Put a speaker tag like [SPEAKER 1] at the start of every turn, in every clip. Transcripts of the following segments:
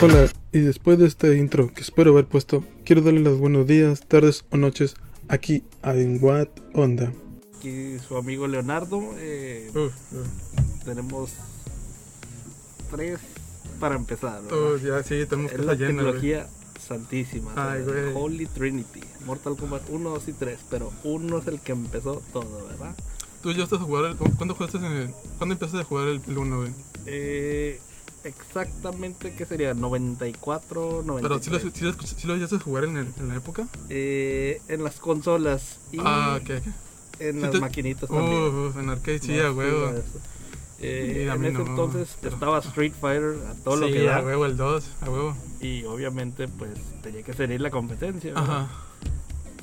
[SPEAKER 1] Hola, y después de este intro que espero haber puesto, quiero darle los buenos días, tardes o noches aquí a En What Onda.
[SPEAKER 2] Aquí su amigo Leonardo. eh, tenemos tres para empezar. ¿verdad?
[SPEAKER 1] uf, ya sí, tenemos
[SPEAKER 2] es
[SPEAKER 1] que
[SPEAKER 2] la
[SPEAKER 1] llena,
[SPEAKER 2] tecnología santísima.
[SPEAKER 1] Ay.
[SPEAKER 2] Holy Trinity. Mortal Kombat 1, 2 y 3. Pero uno es el que empezó todo, ¿verdad?
[SPEAKER 1] Tú ya estás a jugar, el- ¿cuándo jugaste en el, ¿cuándo empezaste a jugar el, el 1, güey?
[SPEAKER 2] Eh, exactamente, ¿qué sería? 94, 93.
[SPEAKER 1] Pero si lo, sí lo, sí lo llegaste a jugar en, el- en la época.
[SPEAKER 2] Eh, en las consolas y
[SPEAKER 1] Ah, ¿qué? qué?
[SPEAKER 2] en las
[SPEAKER 1] te-
[SPEAKER 2] maquinitas también.
[SPEAKER 1] Uf, uf, en arcade sí, a huevo.
[SPEAKER 2] Eh,
[SPEAKER 1] a
[SPEAKER 2] en ese
[SPEAKER 1] no,
[SPEAKER 2] entonces
[SPEAKER 1] pero-
[SPEAKER 2] estaba Street Fighter a todo lo
[SPEAKER 1] sí,
[SPEAKER 2] que
[SPEAKER 1] a
[SPEAKER 2] da
[SPEAKER 1] huevo, el 2, a huevo.
[SPEAKER 2] y obviamente pues tenía que salir la competencia.
[SPEAKER 1] Ajá.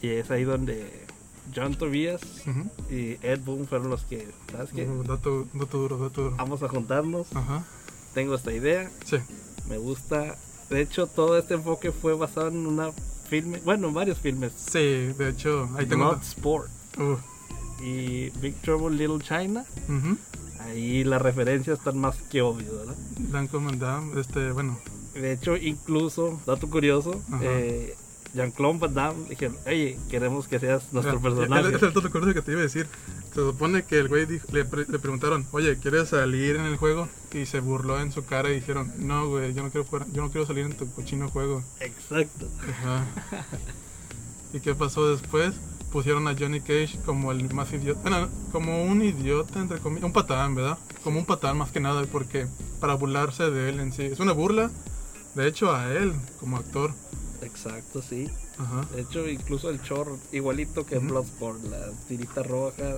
[SPEAKER 2] y es ahí donde John Tobias
[SPEAKER 1] ujú.
[SPEAKER 2] y Ed Boon fueron los que sabes qué
[SPEAKER 1] Uh, dato, dato duro, dato duro.
[SPEAKER 2] vamos a juntarnos
[SPEAKER 1] Ajá.
[SPEAKER 2] Tengo esta idea
[SPEAKER 1] Sí.
[SPEAKER 2] me gusta de hecho todo este enfoque fue basado en una filme bueno en varios filmes
[SPEAKER 1] Sí, de hecho, ahí tengo.
[SPEAKER 2] Bloodsport
[SPEAKER 1] Uf.
[SPEAKER 2] y Big Trouble Little China ahí las referencias están más que obvias ¿verdad?
[SPEAKER 1] Blanco Mandam, este, bueno.
[SPEAKER 2] De hecho, incluso, dato curioso,
[SPEAKER 1] Ajá.
[SPEAKER 2] eh, Jean-Claude Van Damme dijeron, oye, queremos que seas nuestro
[SPEAKER 1] Ya-
[SPEAKER 2] personaje.
[SPEAKER 1] Es el dato curioso que te iba a decir. Se supone que el güey dijo- le, pre- le preguntaron, oye, ¿quieres salir en el juego? Y se burló en su cara y dijeron, no, güey, yo no quiero yo no quiero salir en tu cochino juego.
[SPEAKER 2] Exacto.
[SPEAKER 1] Ajá. ¿Y qué pasó después? Pusieron a Johnny Cage como el más idiota. Bueno, como un idiota, entre comillas. Un patán, ¿verdad? Como un patán más que nada, porque para burlarse de él en sí. Es una burla, de hecho, a él como actor.
[SPEAKER 2] Exacto, sí.
[SPEAKER 1] Ajá.
[SPEAKER 2] De hecho, incluso el chor, igualito que
[SPEAKER 1] Ujú.
[SPEAKER 2] Bloodsport, la tirita roja,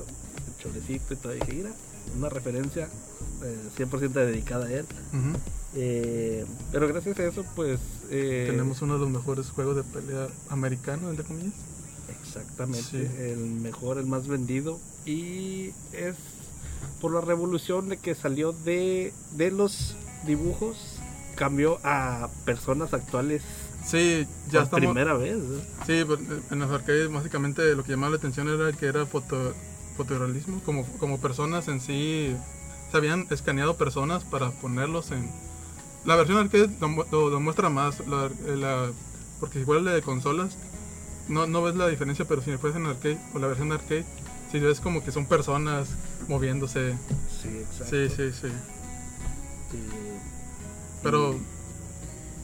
[SPEAKER 2] el chorecito y todo. Dije, mira, una referencia eh, 100% dedicada a él. Eh, pero gracias a eso, pues... eh,
[SPEAKER 1] Tenemos uno de los mejores juegos de pelea americano, entre comillas.
[SPEAKER 2] Exactamente,
[SPEAKER 1] Sí.
[SPEAKER 2] el mejor, el más vendido. Y es por la revolución de que salió de, de los dibujos, cambió a personas actuales
[SPEAKER 1] Sí, ya
[SPEAKER 2] por
[SPEAKER 1] estamos.
[SPEAKER 2] primera vez.
[SPEAKER 1] Sí, pero en los arcades básicamente lo que llamaba la atención era que era foto, fotorrealismo, como, como personas en sí, se habían escaneado personas para ponerlos en... La versión arcade lo, lo- lo muestra más, la, la- porque igual la de consolas, no, no ves la diferencia, pero si fuese en arcade o la versión arcade, si ves como que son personas moviéndose.
[SPEAKER 2] Sí, exacto.
[SPEAKER 1] Sí, sí, sí.
[SPEAKER 2] Y-
[SPEAKER 1] Pero...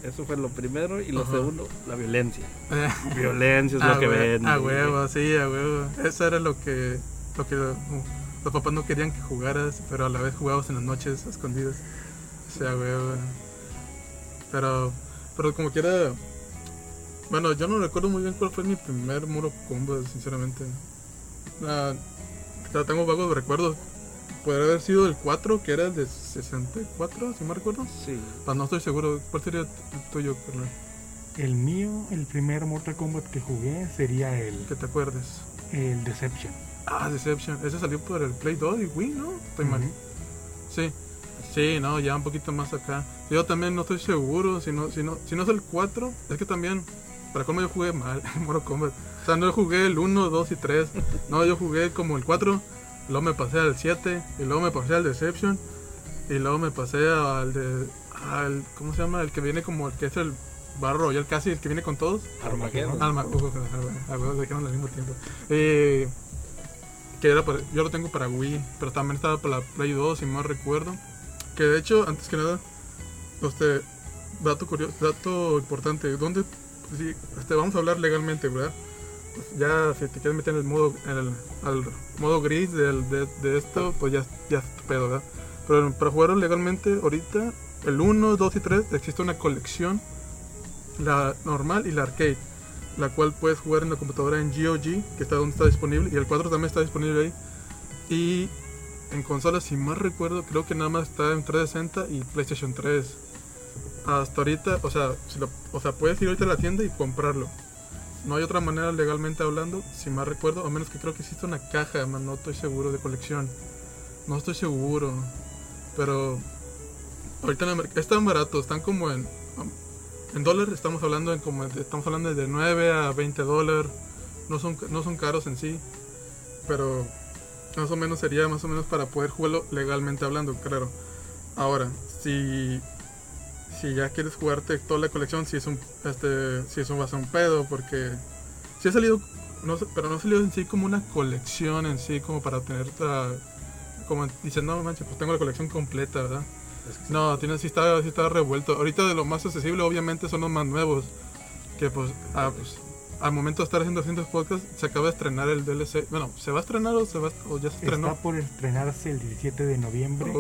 [SPEAKER 2] eso fue lo primero. Y lo
[SPEAKER 1] Ajá.
[SPEAKER 2] segundo, la violencia.
[SPEAKER 1] eh,
[SPEAKER 2] Violencia es
[SPEAKER 1] a
[SPEAKER 2] lo que
[SPEAKER 1] hue-
[SPEAKER 2] ven.
[SPEAKER 1] A huevo, sí, a huevo. Eso era lo que, lo que los papás no querían que jugaras, pero a la vez jugabas en las noches escondidas. O sea, huevo. Pero, pero como quiera. Bueno, yo no recuerdo muy bien cuál fue mi primer muro combo, sinceramente. Ah, tengo vagos recuerdos. Podría haber sido el 4, que era el de 64, si me recuerdo.
[SPEAKER 2] Sí.
[SPEAKER 1] Pero no estoy seguro. ¿Cuál sería el tuyo, carnal?
[SPEAKER 3] El mío, el primer Mortal Kombat que jugué sería el,
[SPEAKER 1] Que te acuerdes.
[SPEAKER 3] el Deception.
[SPEAKER 1] Ah, Deception. Ese salió por el Play 2 y Wii, ¿no? Estoy mal.
[SPEAKER 3] Ujú.
[SPEAKER 1] Sí. Sí, no, ya un poquito más acá. Yo también no estoy seguro. Si no, si no, si no es el 4, es que también. Para cómo yo jugué mal en Mortal Kombat. O sea, no jugué el 1, 2 y 3. No, yo jugué como el 4. Luego me pasé al 7. Y luego me pasé al Deception. Y luego me pasé al de. Al, ¿Cómo se llama? El que viene como el que es el Barro Royal casi, el que viene con todos.
[SPEAKER 2] Armageddon.
[SPEAKER 1] Alma, uh, a huevo, dijeron al mismo tiempo. Eh, que era para- yo lo tengo para Wii, pero también estaba para la Play 2, si mal recuerdo. Que de hecho, antes que nada, este, dato curioso, dato importante, ¿dónde? pues sí, este, vamos a hablar legalmente, ¿verdad? Pues ya, si te quieres meter en el modo, en el al modo gris del- de, de esto, pues ya, ya es tu pedo, ¿verdad? Pero para jugarlo legalmente, ahorita, el 1, 2 y 3, existe una colección, la normal y la arcade la cual puedes jugar en la computadora en GOG, que está donde está disponible, y el 4 también está disponible ahí. Y en consolas, si más recuerdo, creo que nada más está en 360 y PlayStation 3. Hasta ahorita, o sea, o sea, puedes ir ahorita a la tienda y comprarlo. No hay otra manera legalmente hablando, si más recuerdo, a menos que creo que existe una caja, más no estoy seguro de colección. No estoy seguro, pero ahorita están baratos, están como en en dólares estamos hablando en como estamos hablando de 9 a 20 dólares. No son no son caros en sí, pero más o menos sería más o menos para poder jugarlo legalmente hablando, claro. Ahora, si si ya quieres jugarte toda la colección, si es un, este, si eso va a ser un pedo, porque si ha salido, no, pero no ha salido en sí como una colección en sí, como para tener, la- como diciendo, no manches, pues tengo la colección completa, ¿verdad? No, tiene, sí, está, sí está revuelto. Ahorita de lo más accesible, obviamente, son los más nuevos. Que pues, ah, pues al momento de estar haciendo haciendo podcast, se acaba de estrenar el DLC. Bueno, ¿se va a estrenar o, se va, o ya se estrenó?
[SPEAKER 3] Está por estrenarse el 17 de noviembre,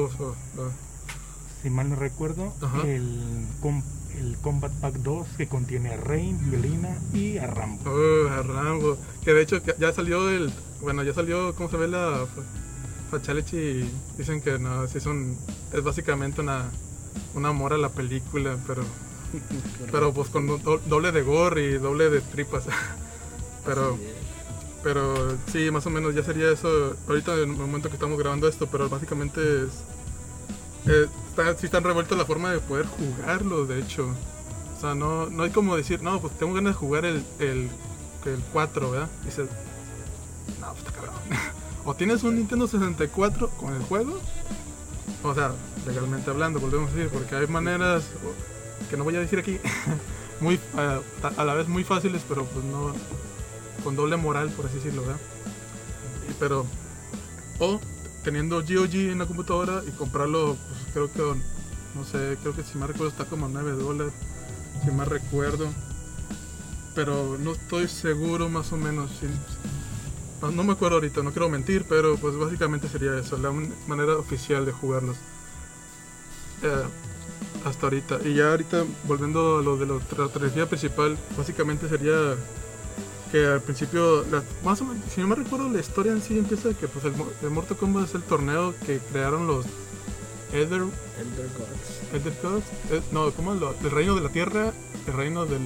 [SPEAKER 3] si mal no recuerdo, el, com- el Combat Pack 2 que contiene a Rain, Melina y a Rambo.
[SPEAKER 1] A Rambo. Que de hecho ya salió el. Bueno, ya salió. ¿Cómo se ve la Y dicen que no, sí son. Es básicamente una. Un amor a la película, pero. Pero pues con do- doble de gore y doble de tripas. pero. Pero sí, más o menos ya sería eso. Ahorita en el momento que estamos grabando esto, pero básicamente es. eh, está, sí están revueltos la forma de poder jugarlo, de hecho. O sea, no, no hay como decir, no, pues tengo ganas de jugar el, el, el 4, ¿verdad? Dices, no, pues está cabrón. o tienes un Nintendo 64 con el juego, o sea, legalmente hablando, volvemos a decir, porque hay maneras que no voy a decir aquí, muy a, la vez muy fáciles, pero pues no con doble moral, por así decirlo, ¿verdad? Pero, o teniendo GOG en la computadora y comprarlo, pues creo que, no sé, creo que si me recuerdo está como a 9 dólares, si más recuerdo. Pero no estoy seguro más o menos. si- no, me acuerdo ahorita, no quiero mentir, pero pues básicamente sería eso, la manera oficial de jugarlos. Eh, hasta ahorita. Y ya ahorita, volviendo a lo de la trilogía principal, básicamente sería que al principio, la- más o menos, si no me recuerdo, la historia en sí empieza que pues el, Mo- el Mortal Kombat es el torneo que crearon los Elder,
[SPEAKER 2] Elder Gods.
[SPEAKER 1] Elder Gods, eh, no, ¿cómo? Lo- el reino de la tierra, el reino del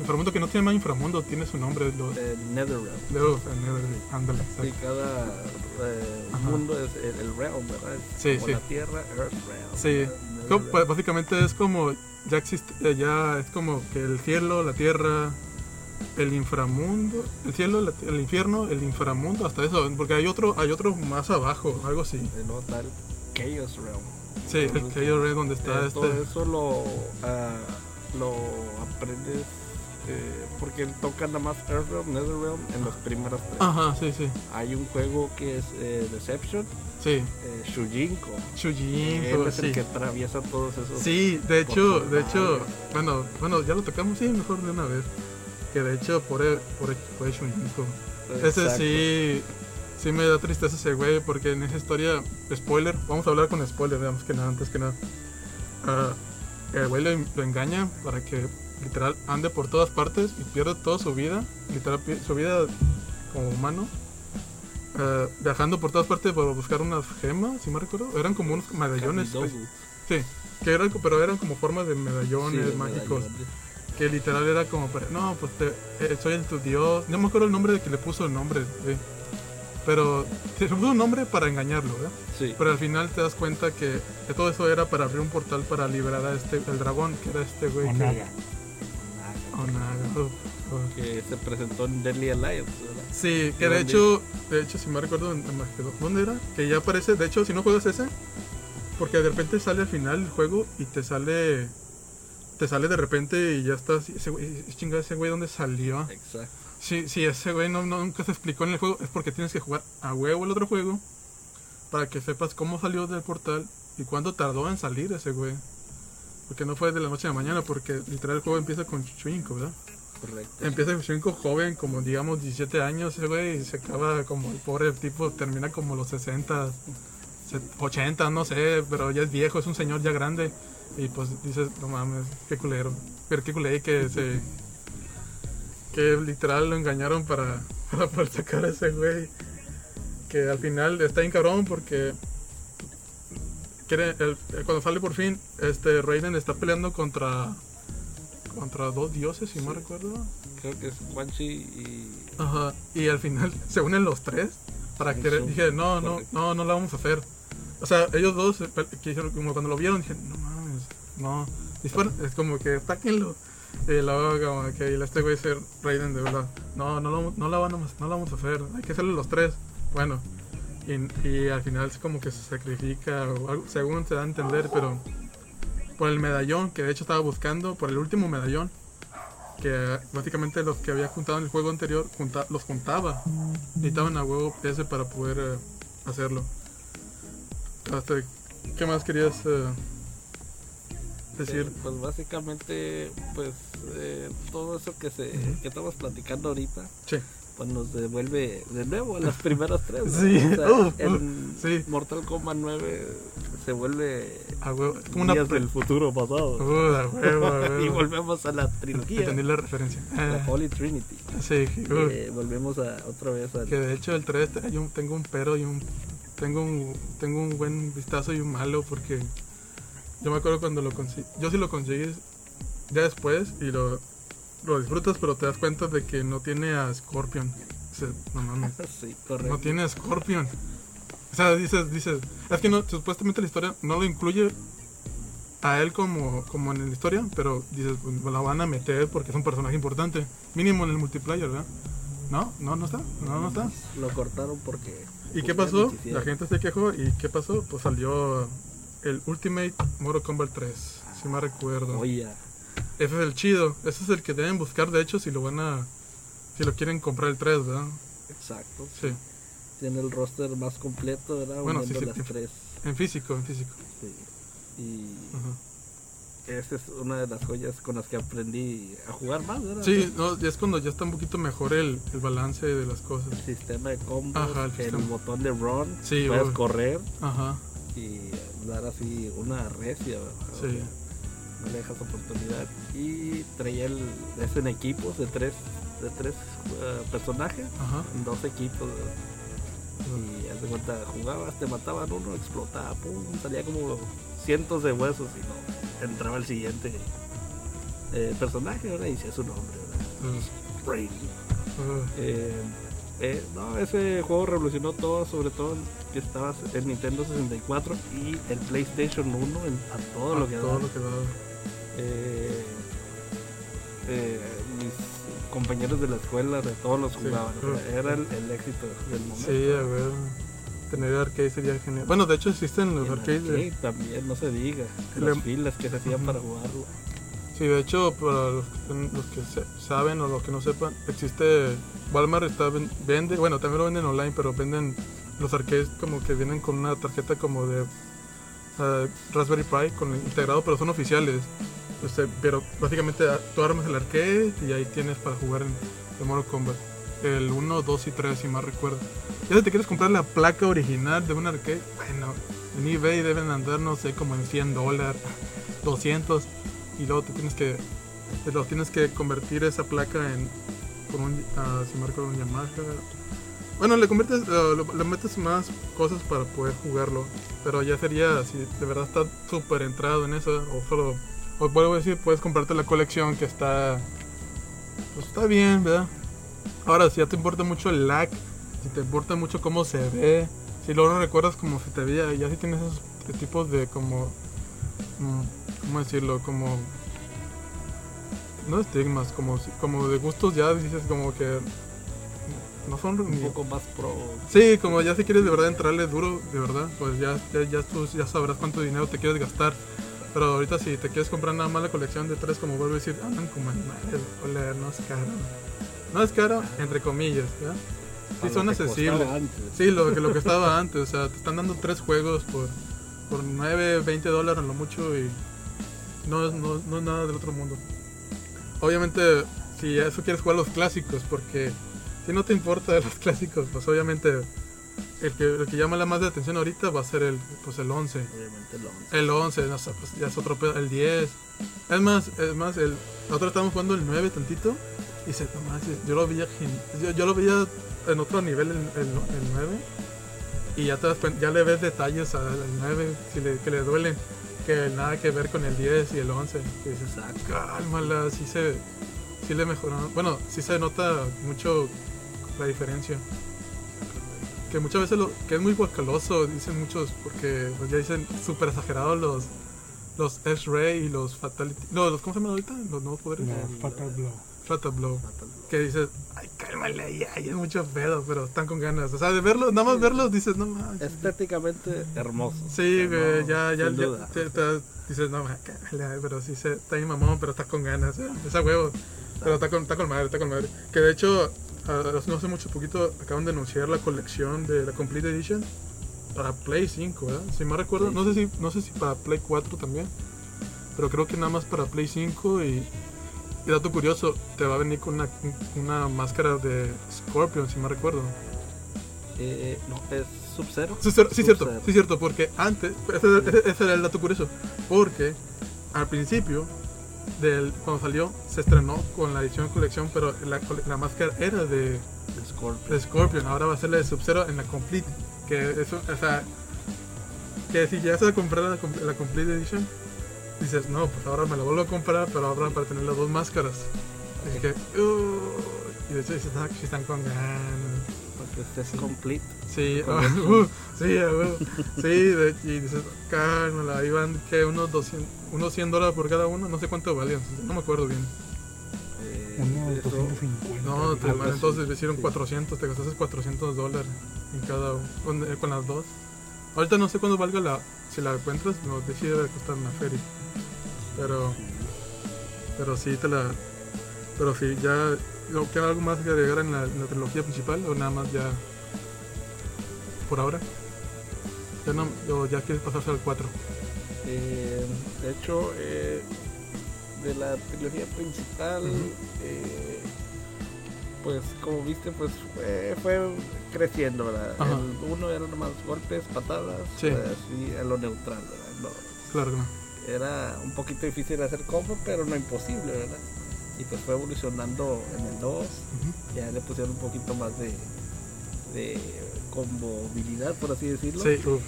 [SPEAKER 1] inframundo, que no tiene más inframundo, tiene su nombre, los
[SPEAKER 2] Eh, Netherrealm.
[SPEAKER 1] de uf, el Nether, ándale,
[SPEAKER 2] Sí, cada eh, mundo es el, el realm, ¿verdad? Es
[SPEAKER 1] Sí,
[SPEAKER 2] como
[SPEAKER 1] sí.
[SPEAKER 2] la tierra, Earth Realm.
[SPEAKER 1] Sí.
[SPEAKER 2] Netherrealm.
[SPEAKER 1] pues, básicamente es como, ya existe, eh, ya es como que el cielo, la tierra, el inframundo, el cielo, la- el infierno, el inframundo, hasta eso, porque hay otro, hay otro más abajo, algo así.
[SPEAKER 2] No, tal Chaos Realm.
[SPEAKER 1] Sí, el Chaos Red donde está
[SPEAKER 2] eh,
[SPEAKER 1] este.
[SPEAKER 2] Todo eso lo, ah, lo aprendes eh, porque tocan nada más Earth Realm, Netherrealm en los primeros tres.
[SPEAKER 1] Ajá, sí, sí,
[SPEAKER 2] Hay un juego que es eh, Deception,
[SPEAKER 1] sí.
[SPEAKER 2] eh, Shujinko.
[SPEAKER 1] Shujin,
[SPEAKER 2] Él es
[SPEAKER 1] sí.
[SPEAKER 2] el que atraviesa todos esos.
[SPEAKER 1] Sí, de hecho, de hecho, bueno, bueno, ya lo tocamos, sí, mejor de una vez. Que de hecho, por el, por el, por el Shujinko. Ese sí, sí me da tristeza ese güey, porque en esa historia, spoiler, vamos a hablar con spoiler, digamos que nada, antes que nada. Ah, el güey lo, lo engaña para que literal ande por todas partes y pierda toda su vida, literal su vida como humano, ah, viajando por todas partes para buscar unas gemas, si me recuerdo, eran como unos medallones, pues, sí, que eran, pero eran como formas de medallones
[SPEAKER 2] Sí, de
[SPEAKER 1] mágicos
[SPEAKER 2] medallones.
[SPEAKER 1] que literal era como para, no, pues te- eh, soy el tu dios. No me acuerdo el nombre de que le puso el nombre, sí. Pero se le puso un nombre para engañarlo, ¿verdad?
[SPEAKER 2] Sí.
[SPEAKER 1] Pero al final te das cuenta que, que todo eso era para abrir un portal para liberar a este, el dragón, que era este güey. que-
[SPEAKER 3] Onaga.
[SPEAKER 2] Que se presentó en Deadly Alliance, ¿verdad?
[SPEAKER 1] Sí, que de hecho, de hecho, si me recuerdo ¿dónde era? Que ya aparece, de hecho, si no juegas ese, porque de repente sale al final el juego y te sale, te sale de repente y ya estás, ese güey, chingada, ese güey, ¿dónde salió?
[SPEAKER 2] Exacto.
[SPEAKER 1] Sí, sí, ese güey no, no- nunca se explicó en el juego. Es porque tienes que jugar a huevo el otro juego para que sepas cómo salió del portal y cuánto tardó en salir ese güey. Porque no fue de la noche a la mañana, porque literal el juego empieza con Chuinko, ¿verdad?
[SPEAKER 2] Correcto.
[SPEAKER 1] Empieza con Chuinko joven, como digamos 17 años ese güey, y se acaba como el pobre tipo, termina como los 60, set- 80, no sé, pero ya es viejo, es un señor ya grande. Y pues dices, no mames, qué culero. Pero qué culé que se. Que literal lo engañaron para, para poder sacar a ese güey. Que al final está bien cabrón porque. Quiere, el- el- cuando sale por fin, este Raiden está peleando contra. Contra dos dioses, si no recuerdo.
[SPEAKER 2] Creo que es Chi y.
[SPEAKER 1] Ajá, y al final se unen los tres para querer. Dije, no, no, no, no la vamos a hacer. O sea, ellos dos, eh, que como cuando lo vieron, dije, no mames, no. Dispara, es como que atáquenlo. Y luego, como que este güey ser Raiden de verdad. No, no, lo- no, la vamos, no la vamos a hacer, hay que hacerlo los tres. Bueno, y, y al final es como que se sacrifica, o algo, según se da a entender, pero por el medallón, que de hecho estaba buscando, por el último medallón, que básicamente los que había juntado en el juego anterior junta- los juntaba. Necesitaban a huevo ese para poder eh, hacerlo. Hasta, ¿Qué más querías eh, decir?
[SPEAKER 2] Eh, Pues básicamente, pues eh, todo eso que se que estamos platicando ahorita,
[SPEAKER 1] Sí.
[SPEAKER 2] Pues nos devuelve de nuevo a las primeras tres. ¿no?
[SPEAKER 1] Sí,
[SPEAKER 2] O sea,
[SPEAKER 1] uf,
[SPEAKER 2] en
[SPEAKER 1] sí.
[SPEAKER 2] Mortal Kombat 9 se vuelve
[SPEAKER 1] A huevo. Una.
[SPEAKER 2] días del futuro pasado.
[SPEAKER 1] Uh, a huevo, a huevo.
[SPEAKER 2] y volvemos a la trilogía,
[SPEAKER 1] Entendí la referencia.
[SPEAKER 2] la
[SPEAKER 1] Ah,
[SPEAKER 2] Holy Trinity.
[SPEAKER 1] sí, uh,
[SPEAKER 2] Eh, volvemos a otra vez al
[SPEAKER 1] que de hecho el 3 te- yo tengo un pero y un tengo un tengo un buen vistazo y un malo porque yo me acuerdo cuando lo conseguí yo sí lo conseguí ya después y lo lo disfrutas pero te das cuenta de que no tiene a Scorpion no mames
[SPEAKER 2] sí, correcto.
[SPEAKER 1] no tiene a Scorpion o sea dices dices es que no supuestamente la historia no lo incluye a él como, como en la historia, pero dices, pues, la van a meter porque es un personaje importante. Mínimo en el multiplayer, ¿verdad? ¿No? ¿No? ¿No está? ¿No? ¿No está?
[SPEAKER 2] Lo cortaron porque
[SPEAKER 1] ¿Y qué pasó? La gente se quejó y ¿qué pasó? Pues salió el Ultimate Mortal Kombat 3, si me recuerdo.
[SPEAKER 2] Oye,
[SPEAKER 1] Ese es el chido, ese es el que deben buscar de hecho si lo van a si lo quieren comprar el 3, ¿verdad?
[SPEAKER 2] exacto.
[SPEAKER 1] Sí,
[SPEAKER 2] Tiene el roster más completo, ¿verdad?
[SPEAKER 1] Bueno, sí, sí,
[SPEAKER 2] las tres.
[SPEAKER 1] en físico, en físico.
[SPEAKER 2] Sí. Y
[SPEAKER 1] Ajá.
[SPEAKER 2] esa es una de las joyas con las que aprendí a jugar más, ¿verdad?
[SPEAKER 1] Sí, no, ya es cuando ya está un poquito mejor el, el balance de las cosas.
[SPEAKER 2] El sistema de combos,
[SPEAKER 1] Ajá, el
[SPEAKER 2] botón de run,
[SPEAKER 1] Sí,
[SPEAKER 2] puedes
[SPEAKER 1] obvio.
[SPEAKER 2] correr
[SPEAKER 1] Ajá,
[SPEAKER 2] y dar así una recia, ¿verdad?
[SPEAKER 1] Sí.
[SPEAKER 2] No le dejas oportunidad. Y traía el, es en equipos de tres, de tres eh, personajes,
[SPEAKER 1] Ajá.
[SPEAKER 2] en dos equipos. Y haz de cuenta, jugabas, te mataban uno, explotaba, pum, salía como cientos de huesos y no, entraba el siguiente eh, personaje. Y decía su nombre, ¿verdad?
[SPEAKER 1] Uh,
[SPEAKER 2] Eh, eh, no, ese juego revolucionó todo, sobre todo que estabas en Nintendo 64 y el PlayStation 1 en- a todo lo que
[SPEAKER 1] todo lo que daba.
[SPEAKER 2] Eh, eh, mis compañeros de la escuela, de todos los
[SPEAKER 1] Sí.
[SPEAKER 2] jugaban. o sea, era el, el éxito del momento.
[SPEAKER 1] Sí, a ver. Tener arcade sería genial. Bueno, de hecho existen los arcades. de-
[SPEAKER 2] arcade también, no se diga.
[SPEAKER 1] Le-
[SPEAKER 2] Las filas que se hacían para jugarlo.
[SPEAKER 1] Sí, de hecho, para los, que- los que se- saben o los que no sepan, existe. Walmart está, ven- vende, bueno, también lo venden online, pero venden los arcades como que vienen con una tarjeta como de eh, Raspberry Pi con integrado, pero son oficiales. Este, pero básicamente ah, tú armas el arcade y ahí tienes para jugar en el Mortal Kombat. El 1, 2 y 3, si más recuerdo. Ya si te quieres comprar la placa original de un arcade, bueno, en eBay deben andar, no sé, como en 100 dólares, 200. Y luego te tienes que, te lo tienes que convertir esa placa en, con un, ah, si recuerdo, un Yamaha. Bueno, le conviertes, ah, lo- le metes más cosas para poder jugarlo. Pero ya sería, si de verdad estás súper entrado en eso, o solo, o vuelvo a decir, puedes comprarte la colección que está, pues está bien, ¿verdad? Ahora, si ya te importa mucho el lag, si te importa mucho cómo se ve, si luego no recuerdas cómo se te veía, ya si tienes esos tipos de como, mm, ¿cómo decirlo? Como, no estigmas, como, como de gustos ya dices como que no son
[SPEAKER 2] Un
[SPEAKER 1] ni-
[SPEAKER 2] poco más pro.
[SPEAKER 1] Sí, como ya si quieres de verdad entrarle duro, de verdad, pues ya, ya, ya tú ya sabrás cuánto dinero te quieres gastar. Pero ahorita si te quieres comprar nada más la colección de tres, como vuelvo a decir, andan como animales, joder, no es caro. No es caro, entre comillas, ¿ya? Sí son
[SPEAKER 2] lo que
[SPEAKER 1] accesibles. Sí, lo que, lo que estaba antes, o sea, te están dando tres juegos por, por 9, 20 dólares lo mucho y no es, no, no es nada del otro mundo. Obviamente, si a eso quieres jugar los clásicos, porque si no te importa de los clásicos, pues obviamente el que, el que llama la más de atención ahorita va a ser el, pues el 11.
[SPEAKER 2] Obviamente el 11.
[SPEAKER 1] El 11, no pues ya es otro pedo, el 10. Es más, es más, el, nosotros estábamos jugando el 9 tantito y se, no manches, yo lo veía, yo, yo lo veía en otro nivel el, el, el 9 y ya te das ya le ves detalles al, al 9 si le, que le duelen, que nada que ver con el 10 y el 11. Que dices,
[SPEAKER 2] Exacto.
[SPEAKER 1] cálmala, sí se, sí le mejoró, bueno, sí se nota mucho la diferencia. Que muchas veces lo, que es muy guacaloso, dicen muchos, porque pues, ya dicen súper exagerados los los X-Ray y los Fatality. No, los, ¿cómo se llaman ahorita? Los nuevos poderes.
[SPEAKER 3] La Fatal Blow.
[SPEAKER 1] Fatal Blow.
[SPEAKER 2] Fatal Blow.
[SPEAKER 1] Que dices, ay, cálmale ahí, ay, es mucho pedo, pero están con ganas. O sea, de verlos, nada más verlos, dices, no mames.
[SPEAKER 2] Estéticamente hermoso.
[SPEAKER 1] Sí, güey,
[SPEAKER 2] no,
[SPEAKER 1] ya, ya,
[SPEAKER 2] sin
[SPEAKER 1] ya
[SPEAKER 2] duda.
[SPEAKER 1] te- te- dices, no, mames, cálmale, pero sí se, está ahí mamón, pero está con ganas, eh, esa huevo. Pero está con, está con madre, está con madre. Que de hecho, no hace mucho poquito acaban de anunciar la colección de la Complete Edition para Play 5, ¿verdad? Si me recuerdo,
[SPEAKER 2] Sí.
[SPEAKER 1] no sé si, no sé si para Play 4 también, pero creo que nada más para Play 5 y, y dato curioso, te va a venir con una, una máscara de Scorpion, si me recuerdo.
[SPEAKER 2] Eh, no, es Sub-Zero.
[SPEAKER 1] Sí, cier- sí, cierto, sí, cierto, porque antes, ese, ese- ese era el dato curioso, porque al principio, del, cuando salió, se estrenó con la edición colección, pero la, la máscara era de,
[SPEAKER 2] Scorpion.
[SPEAKER 1] de Scorpion, ahora va a ser la de Sub-Zero en la Complete, que eso, o sea, que si ya se comprar la, la Complete Edition, dices, no, pues ahora me la vuelvo a comprar, pero ahora para tener las dos máscaras. Así que, uh, y de hecho, sí están, sí están con ganas.
[SPEAKER 2] Porque este es complete.
[SPEAKER 1] Sí, ah, uh, sí, ah, huevo. sí, de- y dices, cálmala, ahí van que unos 200, unos 100 dólares por cada uno, no sé cuánto valían, no me acuerdo bien.
[SPEAKER 2] Eh,
[SPEAKER 3] Unos
[SPEAKER 2] eso-
[SPEAKER 3] 250.
[SPEAKER 1] No, te, entonces le hicieron
[SPEAKER 2] sí.
[SPEAKER 1] 400, te gastaste 400 dólares en cada uno, con, eh, con las dos. Ahorita no sé cuándo valga la, si la encuentras, no te sí debe costar una feria. Pero, pero sí te la, pero sí, ya, ¿lo queda algo más que agregar en la, en la trilogía principal o nada más ya, por ahora? Ya no, o ya quieres pasarse al 4.
[SPEAKER 2] Eh, de hecho, eh, de la trilogía principal, eh, pues como viste, pues fue, fue creciendo, ¿verdad?
[SPEAKER 1] Ajá.
[SPEAKER 2] El uno era nomás golpes, patadas,
[SPEAKER 1] Sí.
[SPEAKER 2] pues, así a lo neutral, ¿verdad? No,
[SPEAKER 1] Claro que no.
[SPEAKER 2] era un poquito difícil hacer combo, pero no imposible, ¿verdad? Y pues fue evolucionando en el 2,
[SPEAKER 1] Ujú.
[SPEAKER 2] ya le pusieron un poquito más de, de combobilidad, por así decirlo.
[SPEAKER 1] Sí, uf.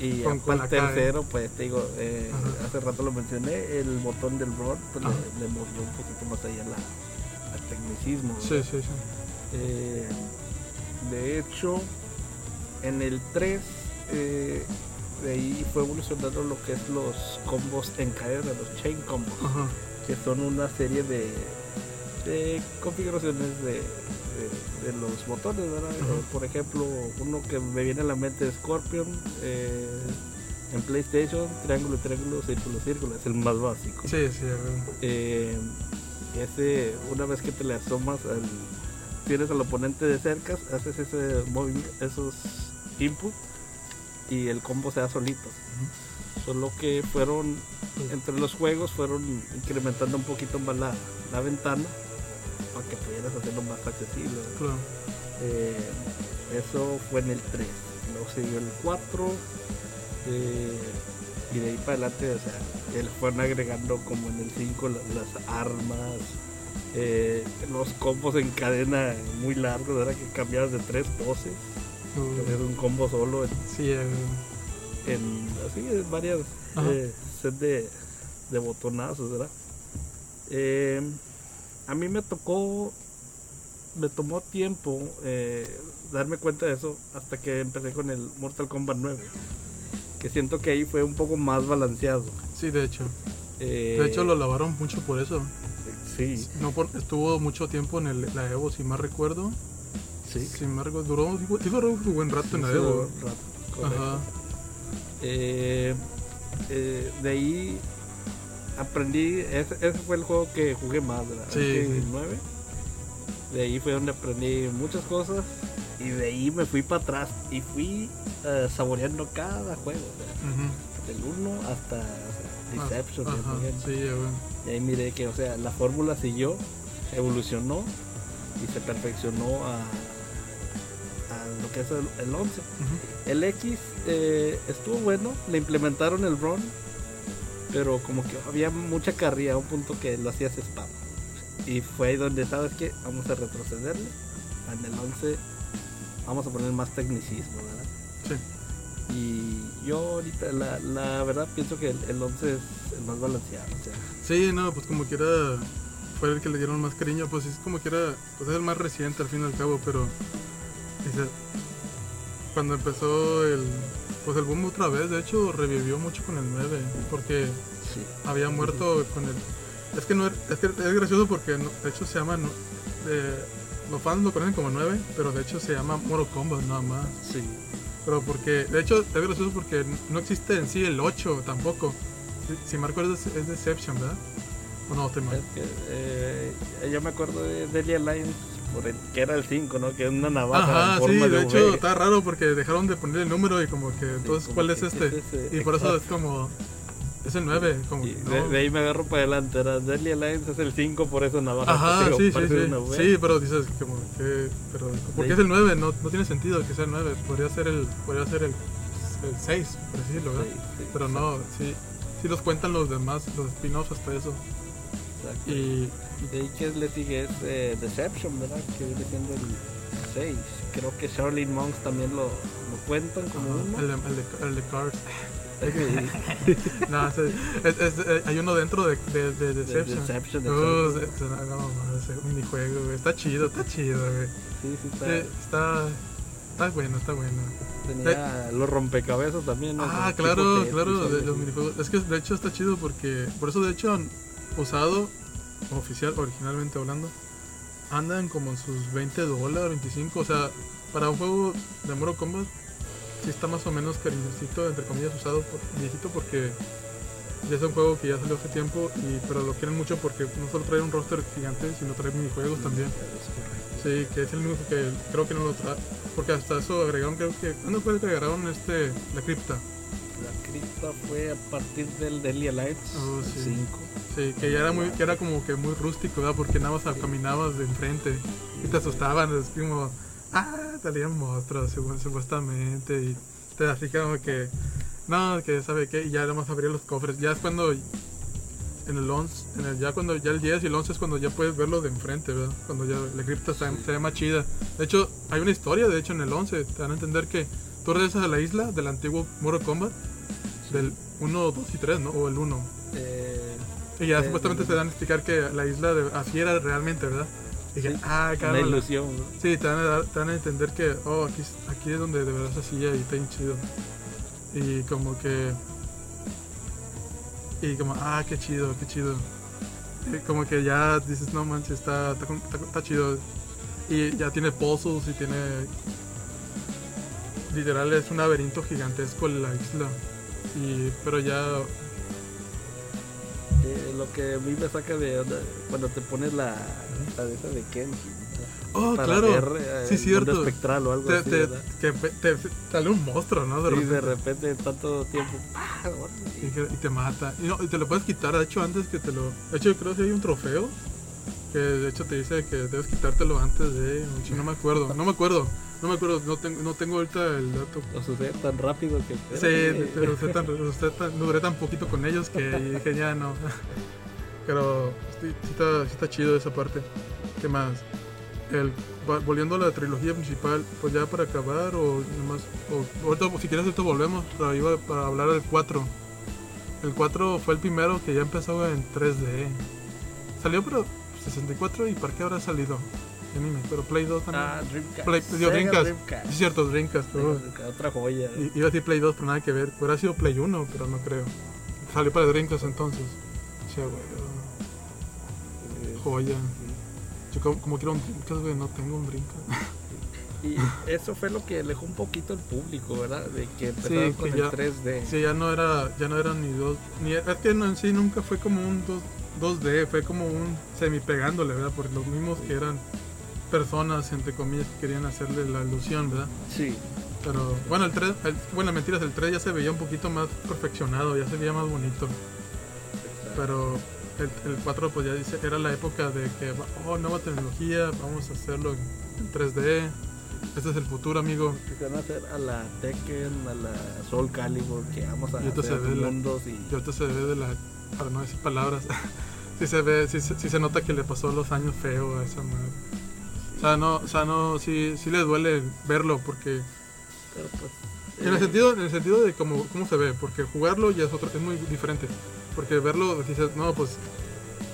[SPEAKER 2] Y
[SPEAKER 1] Con- con
[SPEAKER 2] el
[SPEAKER 1] ¿eh?
[SPEAKER 2] tercero, pues te digo, eh, hace rato lo mencioné, el botón del Rod pues, le, le movió un poquito más allá la, al tecnicismo.
[SPEAKER 1] sí,
[SPEAKER 2] ¿verdad?
[SPEAKER 1] sí, sí.
[SPEAKER 2] Eh, de hecho, en el 3, eh, de ahí fue evolucionando lo que es los combos en cadena, los chain combos,
[SPEAKER 1] Ajá.
[SPEAKER 2] Que son una serie de, de configuraciones de, de- de los botones, ¿verdad? Por ejemplo, uno que me viene a la mente es Scorpion. eh, en PlayStation, triángulo, triángulo, círculo, círculo, es el más básico.
[SPEAKER 1] Sí, sí.
[SPEAKER 2] Eh, ese, una vez que te le asomas al, tienes al oponente de cerca, haces ese movimiento, esos inputs y el combo se da solito. Solo que fueron, entre los juegos, fueron incrementando un poquito más la, la ventana para que pudieras hacerlo más accesible.
[SPEAKER 1] Claro.
[SPEAKER 2] Eh, eso fue en el 3. Luego siguió el 4. eh, y de ahí para adelante, o sea, fueron agregando como en el 5 la- las armas, eh, los combos en cadena muy largos, era que cambiabas de tres poses,
[SPEAKER 1] Uh,
[SPEAKER 2] era un combo solo
[SPEAKER 1] sí, ver.
[SPEAKER 2] En así, en varias eh, set de, de botonazos, ¿verdad? Eh, a mí me tocó, me tomó tiempo eh, darme cuenta de eso hasta que empecé con el Mortal Kombat 9, que siento que ahí fue un poco más balanceado.
[SPEAKER 1] Sí, de hecho.
[SPEAKER 2] Eh,
[SPEAKER 1] De hecho, lo lavaron mucho por eso.
[SPEAKER 2] Sí,
[SPEAKER 1] No por, estuvo mucho tiempo en el, la Evo, si más recuerdo.
[SPEAKER 2] sí.
[SPEAKER 1] Si más recuerdo, duró, un buen rato en la Evo.
[SPEAKER 2] rato.
[SPEAKER 1] Ajá.
[SPEAKER 2] Eh, eh, de ahí aprendí, ese, ese fue el juego que jugué más, ¿verdad?
[SPEAKER 1] Sí,
[SPEAKER 2] El
[SPEAKER 1] sí.
[SPEAKER 2] 9. De ahí fue donde aprendí muchas cosas y de ahí me fui para atrás y fui eh, saboreando cada juego, sea,
[SPEAKER 1] Ujú.
[SPEAKER 2] del 1 hasta o sea, Deception.
[SPEAKER 1] Ajá, sí.
[SPEAKER 2] Y ahí miré que, o sea, la fórmula siguió, evolucionó y se perfeccionó a, a lo que es el, el 11.
[SPEAKER 1] Ujú.
[SPEAKER 2] El X eh, estuvo bueno, le implementaron el run, pero como que había mucha carrilla a un punto que lo hacías spam. Y fue ahí donde, ¿sabes qué? Vamos a retrocederle. En el 11 vamos a poner más tecnicismo, ¿verdad?
[SPEAKER 1] Sí.
[SPEAKER 2] Y yo ahorita, la, la verdad, pienso que el, el 11 es el más balanceado. O sea,
[SPEAKER 1] Sí, no, pues como quiera fue el que le dieron más cariño, pues es como quiera, pues es el más reciente al fin y al cabo, pero dice, cuando empezó el, pues el boom otra vez, de hecho revivió mucho con el 9, porque
[SPEAKER 2] sí.
[SPEAKER 1] había muerto con el, Es que no es, es que es gracioso porque no- de hecho se llama. no- eh, los fans lo conocen como 9, pero de hecho se llama Mortal Kombat nada más.
[SPEAKER 2] Sí.
[SPEAKER 1] Pero porque, de hecho, es gracioso porque no existe en sí el 8 tampoco. Si, si me recuerdo es, es Deception, ¿verdad? O no, estoy mal.
[SPEAKER 2] Es que, eh, yo me acuerdo de Delia Alliance, por el, que era el 5, ¿no? Que es una navaja
[SPEAKER 1] Ajá,
[SPEAKER 2] en
[SPEAKER 1] sí, de
[SPEAKER 2] de,
[SPEAKER 1] hecho
[SPEAKER 2] V.
[SPEAKER 1] está raro porque dejaron de poner el número y como que entonces cuál es este. Y por eso es como es el 9, como no.
[SPEAKER 2] de, de ahí me agarro para adelante, era Deadly Alliance es el 5, por eso navaja.
[SPEAKER 1] Ajá,
[SPEAKER 2] digo,
[SPEAKER 1] sí, sí, sí. Sí, pero dices como que pero ¿por qué
[SPEAKER 2] Sí.
[SPEAKER 1] es el 9? No, no tiene sentido que sea el 9, podría ser el podría ser el, el 6, por decirlo, ¿verdad?
[SPEAKER 2] Sí, sí,
[SPEAKER 1] Pero no, sí sí los cuentan los demás, los spin-offs hasta eso.
[SPEAKER 2] Exacto.
[SPEAKER 1] Y
[SPEAKER 2] De ahí que le sigue es eh, Deception, ¿verdad? Que viene siendo el 6. Creo que Charlene Monks también lo, lo cuentan como uno.
[SPEAKER 1] el, el de, el de Cars. No, sí, es- es- eh, hay uno dentro de, de, de
[SPEAKER 2] de
[SPEAKER 1] Deception.
[SPEAKER 2] Deception,
[SPEAKER 1] Uh, no, no, ese minijuego, güey. Está chido, está chido, güey.
[SPEAKER 2] Sí, sí, está.
[SPEAKER 1] Está, está bueno, está bueno.
[SPEAKER 2] Tenía los rompecabezas también. ¿no?
[SPEAKER 1] Ah, claro, claro, de, los minijuegos. Es que de hecho está chido porque, por eso de hecho usado, oficial, originalmente hablando, andan como en sus 20 dólares, 25, o sea, para un juego de Mortal Kombat, sí está más o menos cariñosito, entre comillas, usado por viejito porque ya es un juego que ya salió hace tiempo, y, pero lo quieren mucho porque no solo trae un roster gigante, sino trae minijuegos también. Sí, que es el único que creo que no lo trae. Porque hasta eso agregaron, creo que. ¿Cuándo fue que agregaron este, la cripta?
[SPEAKER 2] La cripta fue a partir del Deadly Alliance
[SPEAKER 1] Oh,
[SPEAKER 2] el
[SPEAKER 1] sí.
[SPEAKER 2] 5.
[SPEAKER 1] Sí, que ya era muy, que era como que muy rústico, ¿verdad? Porque nada más caminabas de enfrente y te asustaban, es como, ah, salían monstruos supu- supuestamente y te así como que, no, que sabe qué, y ya nada más abría los cofres. Ya es cuando en el 11, en el, ya cuando ya el 10 y el 11 es cuando ya puedes verlo de enfrente, ¿verdad? Cuando ya la cripta se, se ve más chida. De hecho, hay una historia, de hecho, en el 11, te dan a entender que tú regresas a la isla del antiguo Mortal Kombat, del 1, 2 y 3, ¿no? O el 1.
[SPEAKER 2] Eh,
[SPEAKER 1] Y ya supuestamente te dan a explicar que la isla de, así era realmente, ¿verdad? Y dije,
[SPEAKER 2] Sí,
[SPEAKER 1] ah,
[SPEAKER 2] una
[SPEAKER 1] cabrón.
[SPEAKER 2] ilusión. ¿no?
[SPEAKER 1] Sí, te van, a dar- te van a entender que, oh, aquí, es- aquí es donde de verdad se hacía y está bien chido. Y como que. Y como, ah, qué chido, qué chido. Y como que ya dices, no manches, está, está, está- está chido. Y ya tiene pozos y tiene. Literal es un laberinto gigantesco la isla. Y, pero ya
[SPEAKER 2] Eh, lo que a mí me saca de onda cuando te pones la, la de esa de Kenji.
[SPEAKER 1] Oh,
[SPEAKER 2] para
[SPEAKER 1] claro.
[SPEAKER 2] ver, eh,
[SPEAKER 1] sí, cierto.
[SPEAKER 2] espectral o algo
[SPEAKER 1] te,
[SPEAKER 2] así.
[SPEAKER 1] te,
[SPEAKER 2] ¿verdad?
[SPEAKER 1] que pe- te, te sale un monstruo, ¿no? De
[SPEAKER 2] Sí,
[SPEAKER 1] repente.
[SPEAKER 2] de repente tanto tiempo.
[SPEAKER 1] Y, que- y te mata. Y, no, y te lo puedes quitar, de hecho, antes que te lo. De hecho, creo que hay un trofeo. Que de hecho te dice que debes quitártelo antes de. No me acuerdo. No me acuerdo. No me acuerdo. No tengo, no tengo ahorita el dato.
[SPEAKER 2] Lo sucede tan rápido que.
[SPEAKER 1] Sí, pero usted tan, usted tan- duré tan poquito con ellos que dije ya no. Pero sí, sí está, sí está chido esa parte. ¿Qué más? El, volviendo a la trilogía principal, pues ya para acabar o nomás, o, ahorita, si quieres ahorita volvemos para, iba para hablar del 4. El 4 fue el primero que ya empezó en 3D. Salió pero 64 y ¿para qué habrá salido? Me acuerdo, Play 2 también.
[SPEAKER 2] Ah, Dreamcast.
[SPEAKER 1] Play- digo, Dreamcast.
[SPEAKER 2] Dreamcast.
[SPEAKER 1] Sí, cierto, Dreamcast.
[SPEAKER 2] Sega. Dreamcast, Otra joya.
[SPEAKER 1] I- Iba a decir Play 2, pero nada que ver. Hubiera sido Play 1, pero no creo. Salió para Dreamcast entonces. Sí, güey. Joya. Yo como, como quiero un Dreamcast, güey, no tengo un Dreamcast.
[SPEAKER 2] Y eso fue lo que alejó un poquito al público, ¿verdad? De que empezaron
[SPEAKER 1] que
[SPEAKER 2] con
[SPEAKER 1] ya-
[SPEAKER 2] el 3D.
[SPEAKER 1] Sí, ya no era, ya no era ni dos, ni es que no, en sí nunca fue como un 2, 2D, fue como un semi pegándole, ¿verdad? Por los mismos que eran personas, entre comillas, que querían hacerle la ilusión, ¿verdad?
[SPEAKER 2] Sí.
[SPEAKER 1] Pero bueno, el 3, el- bueno, mentiras, el 3 ya se veía un poquito más perfeccionado, ya se veía más bonito. Pero el, el 4 pues ya dice, era la época de que, oh, nueva tecnología, vamos a hacerlo en, en 3D. Este es el futuro, amigo.
[SPEAKER 2] Se van a hacer a la Tekken, a la Soul Calibur, que vamos a hacer mundos y...
[SPEAKER 1] Y ahorita se ve de la, para no decir palabras, sí se ve, sí se nota que le pasó los años feo a esa madre. O sea, no, o sea, no, sí, sí le duele verlo porque,
[SPEAKER 2] Pero pues...
[SPEAKER 1] en el
[SPEAKER 2] eh,
[SPEAKER 1] sentido, en el sentido de cómo, cómo se ve, porque jugarlo ya es otro, es muy diferente. Porque verlo, dices, no, pues,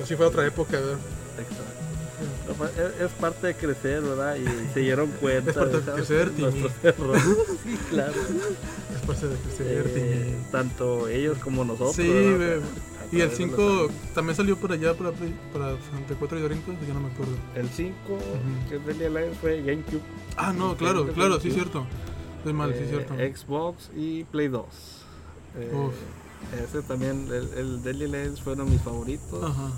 [SPEAKER 1] así fue otra época, ¿verdad?
[SPEAKER 2] exacto. Es, es parte de crecer, ¿verdad? Y se dieron cuenta.
[SPEAKER 1] Es parte de crecer,
[SPEAKER 2] Nuestros errores. Sí, claro.
[SPEAKER 1] Es parte de crecer,
[SPEAKER 2] Eh, tanto ellos como nosotros.
[SPEAKER 1] Sí, Y el
[SPEAKER 2] través de los
[SPEAKER 1] 5
[SPEAKER 2] años.
[SPEAKER 1] también salió por allá para, para 64 y Doritos, ya no me acuerdo.
[SPEAKER 2] El 5,
[SPEAKER 1] Ujú.
[SPEAKER 2] que es Deadly Alliance, fue GameCube.
[SPEAKER 1] Ah, no, claro, claro, sí, cierto. Estoy mal, sí,
[SPEAKER 2] eh,
[SPEAKER 1] cierto.
[SPEAKER 2] Xbox y Play 2. Eh, ese también, el, el Deadly Alliance fue uno de mis favoritos.
[SPEAKER 1] Ajá.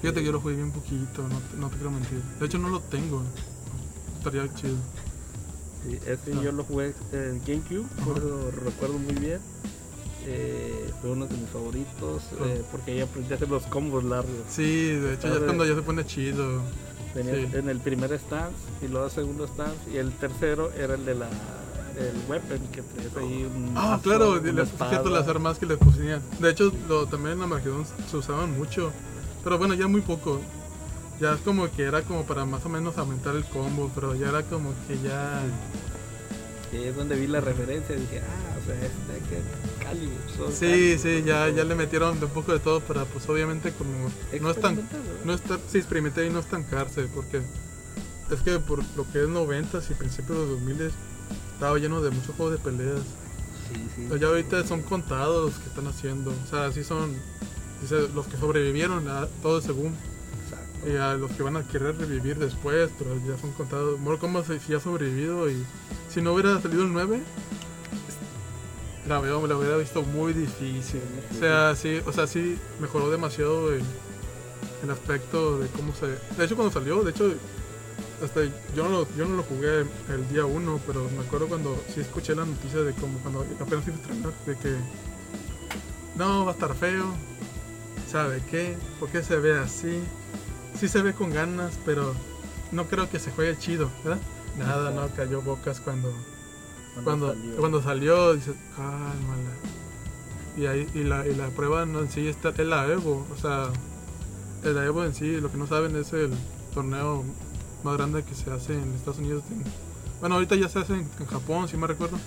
[SPEAKER 1] Fíjate que yo lo jugué bien poquito, no te, no te quiero mentir. De hecho, no lo tengo. Estaría chido.
[SPEAKER 2] Sí, ese
[SPEAKER 1] Ah.
[SPEAKER 2] yo lo jugué en GameCube, por eso recuerdo muy bien. Eh, fue uno de mis favoritos eh, porque ahí aprendí a hacer los combos largos.
[SPEAKER 1] Sí, de hecho, ya es cuando ya se pone chido.
[SPEAKER 2] Tenía
[SPEAKER 1] Sí.
[SPEAKER 2] en el primer stance y luego el segundo stance y el tercero era el de la el weapon que traes ahí un
[SPEAKER 1] Ah,
[SPEAKER 2] mazo,
[SPEAKER 1] claro,
[SPEAKER 2] una
[SPEAKER 1] las,
[SPEAKER 2] espada.
[SPEAKER 1] las armas que le ponían. De hecho, lo, también en Armageddon se usaban mucho. Pero bueno, ya muy poco. Ya es como que era como para más o menos aumentar el combo, pero ya era como que ya...
[SPEAKER 2] Y es donde vi la referencia dije, ah, o sea, este que Calibur. son
[SPEAKER 1] Sí,
[SPEAKER 2] Calibur,
[SPEAKER 1] sí, ya, ya le metieron de un poco de todo para, pues obviamente como... No es tan...
[SPEAKER 2] experimentar, ¿verdad?
[SPEAKER 1] No estar, sí, experimenté y no estancarse, porque es que por lo que es 90 y principios de 2000 estaba lleno de muchos juegos de peleas.
[SPEAKER 2] Sí, sí.
[SPEAKER 1] Pero ya ahorita son contados los que están haciendo. O sea, sí son dice, los que sobrevivieron, a todo según.
[SPEAKER 2] Exacto.
[SPEAKER 1] Y a los que van a querer revivir después, pero ya son contados. Mortal Kombat si si ha sobrevivido y si no hubiera salido el 9, la veo, me la hubiera visto muy difícil. O sea, sí, o sea, sí mejoró demasiado el, el aspecto de cómo se. De hecho, cuando salió, de hecho, hasta yo no lo, yo no lo jugué el día 1, pero me acuerdo cuando sí escuché la noticia de como cuando apenas iba a estrenar, de que no, va a estar feo. ¿Sabe qué? ¿Por qué se ve así? Sí se ve con ganas, pero no creo que se juegue chido, ¿verdad? Nada, no cayó bocas cuando cuando,
[SPEAKER 2] salió.
[SPEAKER 1] cuando salió, dices, cálmala. Y, ahí, y, la, y la prueba no en sí está, es la Evo. O sea, el Evo en sí, lo que no saben es el torneo más grande que se hace en Estados Unidos. en- bueno, ahorita ya se hace en, en Japón, si me recuerdo,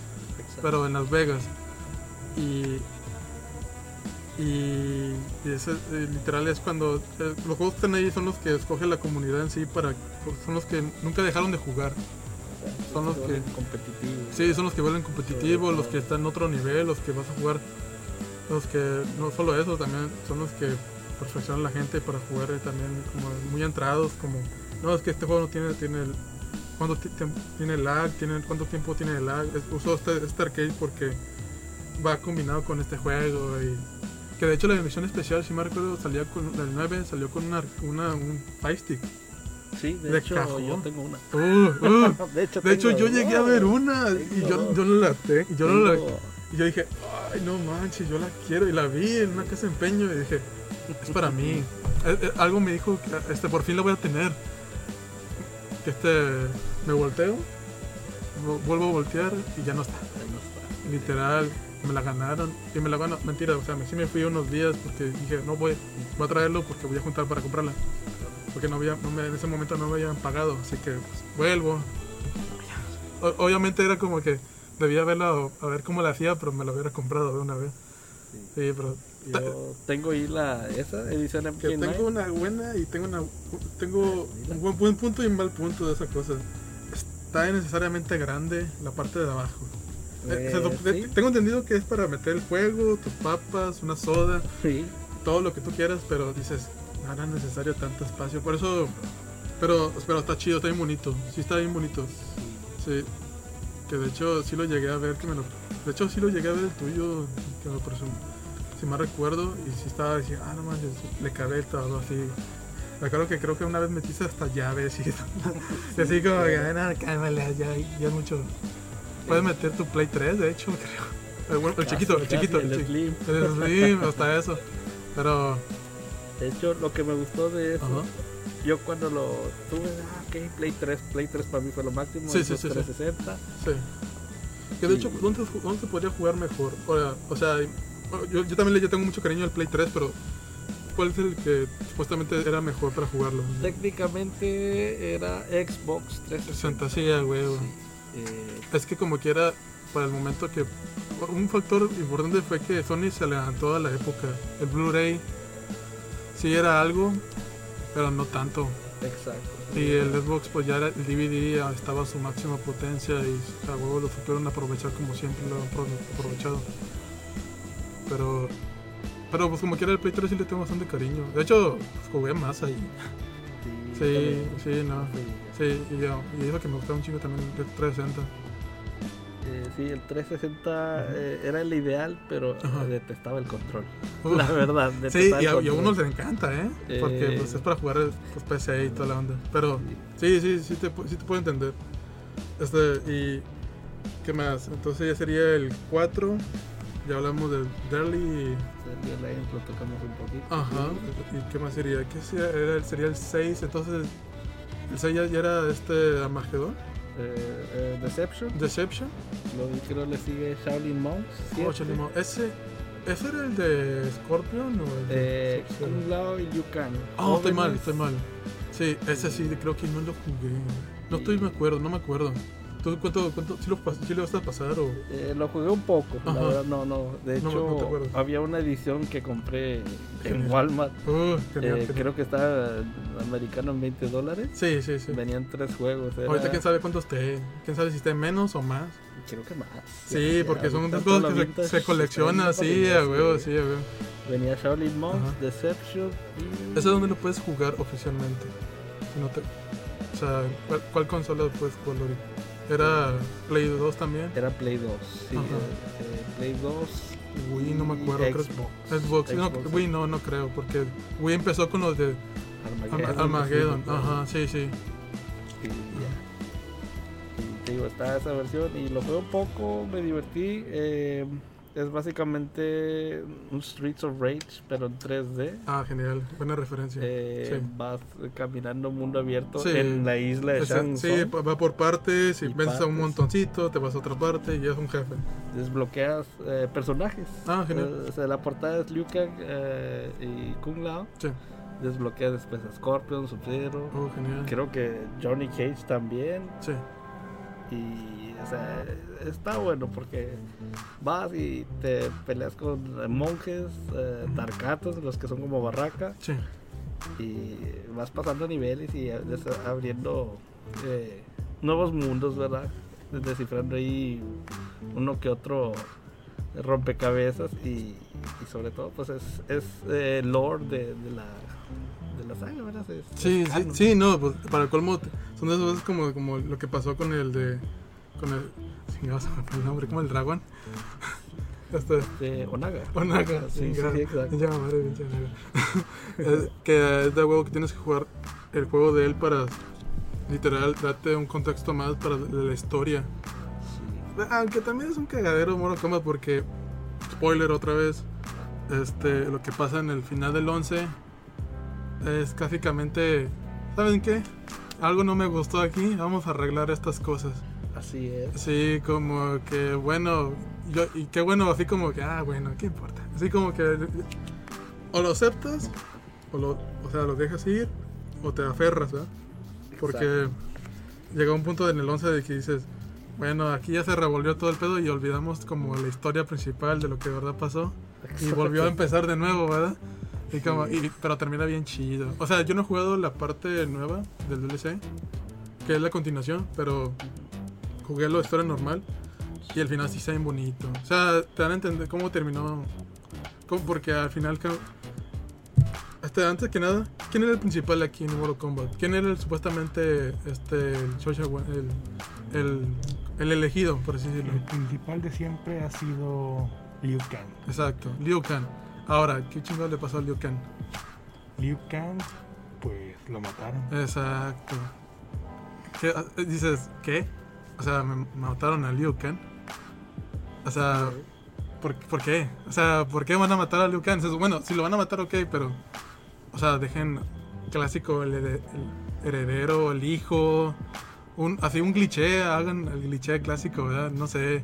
[SPEAKER 1] pero en Las Vegas. Y. Y, y ese, eh, literal es cuando eh, los juegos que están ahí son los que escoge la comunidad en sí para son los que nunca dejaron de jugar son los que-
[SPEAKER 2] competitivos.
[SPEAKER 1] Sí, son los que vuelven competitivos, los que están en otro nivel, los que vas a jugar, los que no solo eso, también son los que perfeccionan la gente para jugar también como muy entrados, como no es que este juego no tiene tiene el, cuánto tiene lag, tiene cuánto tiempo tiene el lag, Es- uso este, este arcade porque va combinado con este juego y que de hecho la edición especial, si me recuerdo, salía con el 9 salió con una, una un Fire stick.
[SPEAKER 2] Sí, de,
[SPEAKER 1] de
[SPEAKER 2] hecho
[SPEAKER 1] cajón.
[SPEAKER 2] yo tengo una.
[SPEAKER 1] Uh, uh.
[SPEAKER 2] de hecho,
[SPEAKER 1] De hecho, yo llegué a ver una y yo, no la tengo. Yo no la, y yo dije, ay, no manches, yo la quiero. Y la vi en una casa de empeño y dije, es para mí. Eh, eh, algo me dijo que este, por fin la voy a tener. Que este, me volteo, vu- vuelvo a voltear y ya no está.
[SPEAKER 2] Ahí no está.
[SPEAKER 1] Literal, me la ganaron. Y me la ganaron, mentira, o sea, me, sí me fui unos días porque dije, no voy, voy a traerlo porque voy a juntar para comprarla. Porque no había, no me- en ese momento no me habían pagado, así que pues, vuelvo. O- obviamente era como que debía verla a ver cómo la hacía, pero me la hubiera comprado de una vez.
[SPEAKER 2] Sí.
[SPEAKER 1] Sí, pero
[SPEAKER 2] Yo tengo ahí la esa edición
[SPEAKER 1] que
[SPEAKER 2] MK9.
[SPEAKER 1] tengo una buena y tengo una tengo un buen, buen punto y un mal punto de esa cosa. Está innecesariamente grande la parte de abajo. Eh, se
[SPEAKER 2] Eh, sí,
[SPEAKER 1] Tengo entendido que es para meter el juego, tus papas, una soda,
[SPEAKER 2] sí.
[SPEAKER 1] todo lo que tú quieras, pero dices, no era necesario tanto espacio. Por eso, pero, pero está chido, está bien bonito. Sí, está bien bonito. Sí. Que de hecho sí lo llegué a ver, que me lo... De hecho sí lo llegué a ver el tuyo, que me presumo. Si más recuerdo, y sí estaba diciendo, ah, no manches, le cabé todo así. Me acuerdo que creo que una vez metiste hasta llaves y, y así como que, "Ay, no, cálmale, ya, ya es mucho. Puedes meter tu Play 3, de hecho, creo. El, el chiquito, el chiquito,
[SPEAKER 2] el
[SPEAKER 1] el,
[SPEAKER 2] Slim.
[SPEAKER 1] el Slim, hasta eso. Pero,
[SPEAKER 2] De hecho, lo que me gustó de eso,
[SPEAKER 1] ajá.
[SPEAKER 2] yo cuando lo tuve, ah, ok, Play 3, Play 3 para mí fue lo máximo,
[SPEAKER 1] Sí, sí, sí, sí.
[SPEAKER 2] 360.
[SPEAKER 1] Sí. Que de
[SPEAKER 2] Sí.
[SPEAKER 1] hecho, ¿dónde, dónde se podría jugar mejor? O sea, o sea, bueno, yo, yo también le yo tengo mucho cariño al Play 3, pero ¿cuál es el que supuestamente era mejor para jugarlo?
[SPEAKER 2] Técnicamente era Xbox 360.
[SPEAKER 1] 60, sí, a huevo.
[SPEAKER 2] Eh,
[SPEAKER 1] Es que como quiera, para el momento que... Un factor importante fue que Sony se levantó a la época. El Blu-ray sí era algo, pero no tanto.
[SPEAKER 2] Exacto.
[SPEAKER 1] Y el Xbox, pues ya era- el DVD estaba a su máxima potencia y a huevo lo supieron aprovechar como siempre lo han pro- aprovechado. Pero, pero pues como quiera el Play 3 sí le tengo bastante cariño. De hecho, pues, jugué más ahí. Sí, sí, no.
[SPEAKER 2] Sí.
[SPEAKER 1] Sí, y, yo- y eso que me gustaba un chingo también el 360.
[SPEAKER 2] Eh, sí, el 360 eh, era el ideal, pero
[SPEAKER 1] Ajá.
[SPEAKER 2] detestaba el control.
[SPEAKER 1] Uf.
[SPEAKER 2] La verdad,
[SPEAKER 1] Sí,
[SPEAKER 2] detestaba
[SPEAKER 1] y
[SPEAKER 2] el
[SPEAKER 1] a, y a
[SPEAKER 2] control.
[SPEAKER 1] uno le encanta, ¿eh? Porque
[SPEAKER 2] Eh.
[SPEAKER 1] pues, es para jugar pues, PC y toda la onda. Pero sí, sí, sí te, pu- sí te puedo entender. Este, y. ¿Qué más? Entonces ya sería el 4. Ya hablamos del Derly. y-
[SPEAKER 2] lo tocamos un poquito.
[SPEAKER 1] Ajá. ¿Y qué más sería? ¿Qué sería? Era, sería el 6. Entonces. 6 ya, ya era este Armagedón.
[SPEAKER 2] Eh, eh, Deception,
[SPEAKER 1] Deception.
[SPEAKER 2] lo vi, creo le sigue Shaolin Monks.
[SPEAKER 1] Oh, mo- ese. ¿Ese era el de Scorpion o el de
[SPEAKER 2] Eh? Kung Lao y Yukang.
[SPEAKER 1] Oh, estoy mal, estoy mal. Sí, ese sí, creo que no lo jugué. No estoy, me acuerdo, no me acuerdo. ¿Tú cuánto, cuánto, lo, sí lo vas a pasar o...?
[SPEAKER 2] Eh, lo jugué un poco,
[SPEAKER 1] Ajá.
[SPEAKER 2] la verdad no, no. De hecho,
[SPEAKER 1] no
[SPEAKER 2] había una edición que compré en. Walmart.
[SPEAKER 1] Uh, genial,
[SPEAKER 2] Eh,
[SPEAKER 1] genial.
[SPEAKER 2] creo que está americano en 20 dólares.
[SPEAKER 1] Sí, sí, sí.
[SPEAKER 2] Venían tres juegos. era-
[SPEAKER 1] Ahorita quién sabe cuánto esté. Quién sabe si esté menos o más.
[SPEAKER 2] Creo que más.
[SPEAKER 1] Sí,
[SPEAKER 2] Ya,
[SPEAKER 1] porque son
[SPEAKER 2] toda
[SPEAKER 1] cosas que se, se colecciona,
[SPEAKER 2] está
[SPEAKER 1] sí, a huevo, sí, a huevo.
[SPEAKER 2] Venía Shaolin Monks,
[SPEAKER 1] Ajá.
[SPEAKER 2] Deception y...
[SPEAKER 1] ¿Ese es donde lo puedes jugar oficialmente? Si no te... O sea, ¿cuál, cuál consola puedes jugarlo ahorita? ¿Era Play 2 también?
[SPEAKER 2] Era Play 2, sí. Eh, Play 2.
[SPEAKER 1] Wii, no me acuerdo. creo-
[SPEAKER 2] Xbox.
[SPEAKER 1] Xbox. No,
[SPEAKER 2] Xbox,
[SPEAKER 1] Wii no, no creo, porque Wii empezó con los de
[SPEAKER 2] Armageddon.
[SPEAKER 1] Arma- Armageddon.
[SPEAKER 2] sí,
[SPEAKER 1] Ajá, sí, sí.
[SPEAKER 2] Y ya. Y te digo, está esa versión y lo un poco, me divertí. eh, es básicamente un Streets of Rage, pero en 3D.
[SPEAKER 1] Ah, genial. Buena referencia.
[SPEAKER 2] Eh,
[SPEAKER 1] Sí.
[SPEAKER 2] Vas caminando mundo abierto
[SPEAKER 1] Sí.
[SPEAKER 2] en la isla de Shang
[SPEAKER 1] sí, va por partes y,
[SPEAKER 2] Y
[SPEAKER 1] vences a un montoncito, te vas a otra parte y es un jefe.
[SPEAKER 2] Desbloqueas eh, personajes.
[SPEAKER 1] Ah, genial.
[SPEAKER 2] Eh, o sea, la portada es Liu Kang eh, y Kung Lao.
[SPEAKER 1] Sí.
[SPEAKER 2] Desbloqueas después a Scorpion, Sub-Zero.
[SPEAKER 1] Oh, genial.
[SPEAKER 2] Creo que Johnny Cage también.
[SPEAKER 1] Sí.
[SPEAKER 2] Y, o sea, está bueno porque vas y te peleas con monjes, eh, tarcatos, los que son como barraca,
[SPEAKER 1] Sí.
[SPEAKER 2] y vas pasando niveles y abriendo eh, nuevos mundos, ¿verdad? Descifrando ahí uno que otro rompecabezas y, y sobre todo, pues es, es eh, lore de, de la, de la saga, ¿verdad? Es-
[SPEAKER 1] Sí,
[SPEAKER 2] es
[SPEAKER 1] sí, sí, no, pues, para el colmo son de esas cosas como, como lo que pasó con el de. Con el. chingados, el nombre, como el dragón. Este.
[SPEAKER 2] De Onaga.
[SPEAKER 1] Onaga,
[SPEAKER 2] Sí, sí, exacto.
[SPEAKER 1] Ya, madre, pinche Onaga. Es que es de huevo que tienes que jugar el juego de él para literal darte un contexto más para la historia.
[SPEAKER 2] Sí.
[SPEAKER 1] Aunque también es un cagadero Mortal Kombat porque, spoiler otra vez, este, lo que pasa en el final del 11 es básicamente, ¿saben qué? Algo no me gustó aquí, vamos a arreglar estas cosas.
[SPEAKER 2] Así es.
[SPEAKER 1] Sí, como que bueno, yo, y qué bueno, así como que, ah, bueno, ¿qué importa? Así como que o lo aceptas, o, lo, o sea, lo dejas ir, o te aferras, ¿verdad? Porque llega un punto en el 11 de que dices, bueno, aquí ya se revolvió todo el pedo y olvidamos como la historia principal de lo que de verdad pasó. Y volvió a empezar de nuevo, ¿verdad? Y como, y- pero termina bien chido. O sea, yo no he jugado la parte nueva del DLC, que es la continuación, pero jugué la historia normal y al final sí está bien bonito. O sea, te dan a entender cómo terminó. cómo- porque al final. Este, antes que nada, ¿quién era el principal aquí en Mortal Kombat? ¿Quién era el, supuestamente este, el, Shosha el, el, el elegido, por así decirlo?
[SPEAKER 3] El principal de siempre ha sido Liu Kang.
[SPEAKER 1] Exacto, Liu Kang. Ahora, ¿qué chingado le pasó a Liu Kang?
[SPEAKER 3] Liu Kang, pues lo mataron.
[SPEAKER 1] Exacto. ¿Qué? Dices, ¿qué? O sea, me mataron a Liu Kang. O sea, ¿por, qué? O sea, ¿por qué van a matar a Liu Kang? Dices, Bueno, si lo van a matar, ok, pero. O sea, dejen clásico el, herede- el heredero, el hijo. Un, así un cliché, hagan el cliché clásico, ¿verdad? No sé.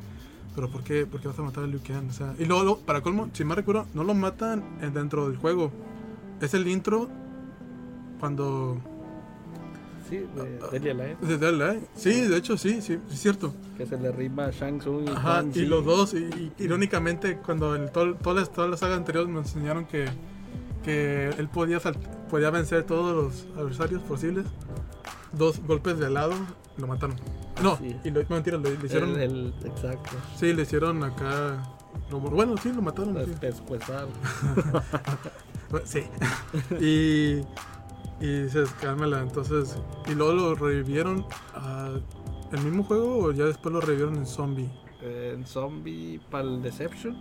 [SPEAKER 1] Pero ¿por qué, ¿por qué vas a matar a Liu Kang? O sea, y luego, luego, para colmo, si me recuerdo, no lo matan en- dentro del juego. Es el intro cuando
[SPEAKER 2] Sí, de Deadly Alliance,
[SPEAKER 1] ¿De Dell, eh? Sí, de hecho, sí, sí, sí es cierto.
[SPEAKER 2] que se le rima a Shang Tsung y
[SPEAKER 1] Ajá, y los dos, y, y irónicamente, cuando en todo- todas, las, todas las sagas anteriores me enseñaron que, que él podía, podía vencer todos los adversarios posibles. Dos golpes de lado, lo mataron. No,
[SPEAKER 2] Sí.
[SPEAKER 1] y lo, mentira, le hicieron.
[SPEAKER 2] El, el- exacto.
[SPEAKER 1] Sí, le hicieron acá. lo- bueno, sí, lo mataron. sí.
[SPEAKER 2] Pues.
[SPEAKER 1] Bueno, Sí. y. Y dices, cálmala. Entonces. Y luego lo revivieron. ah, ¿El mismo juego o ya después lo revivieron en zombie?
[SPEAKER 2] Eh, En zombie para el Deception.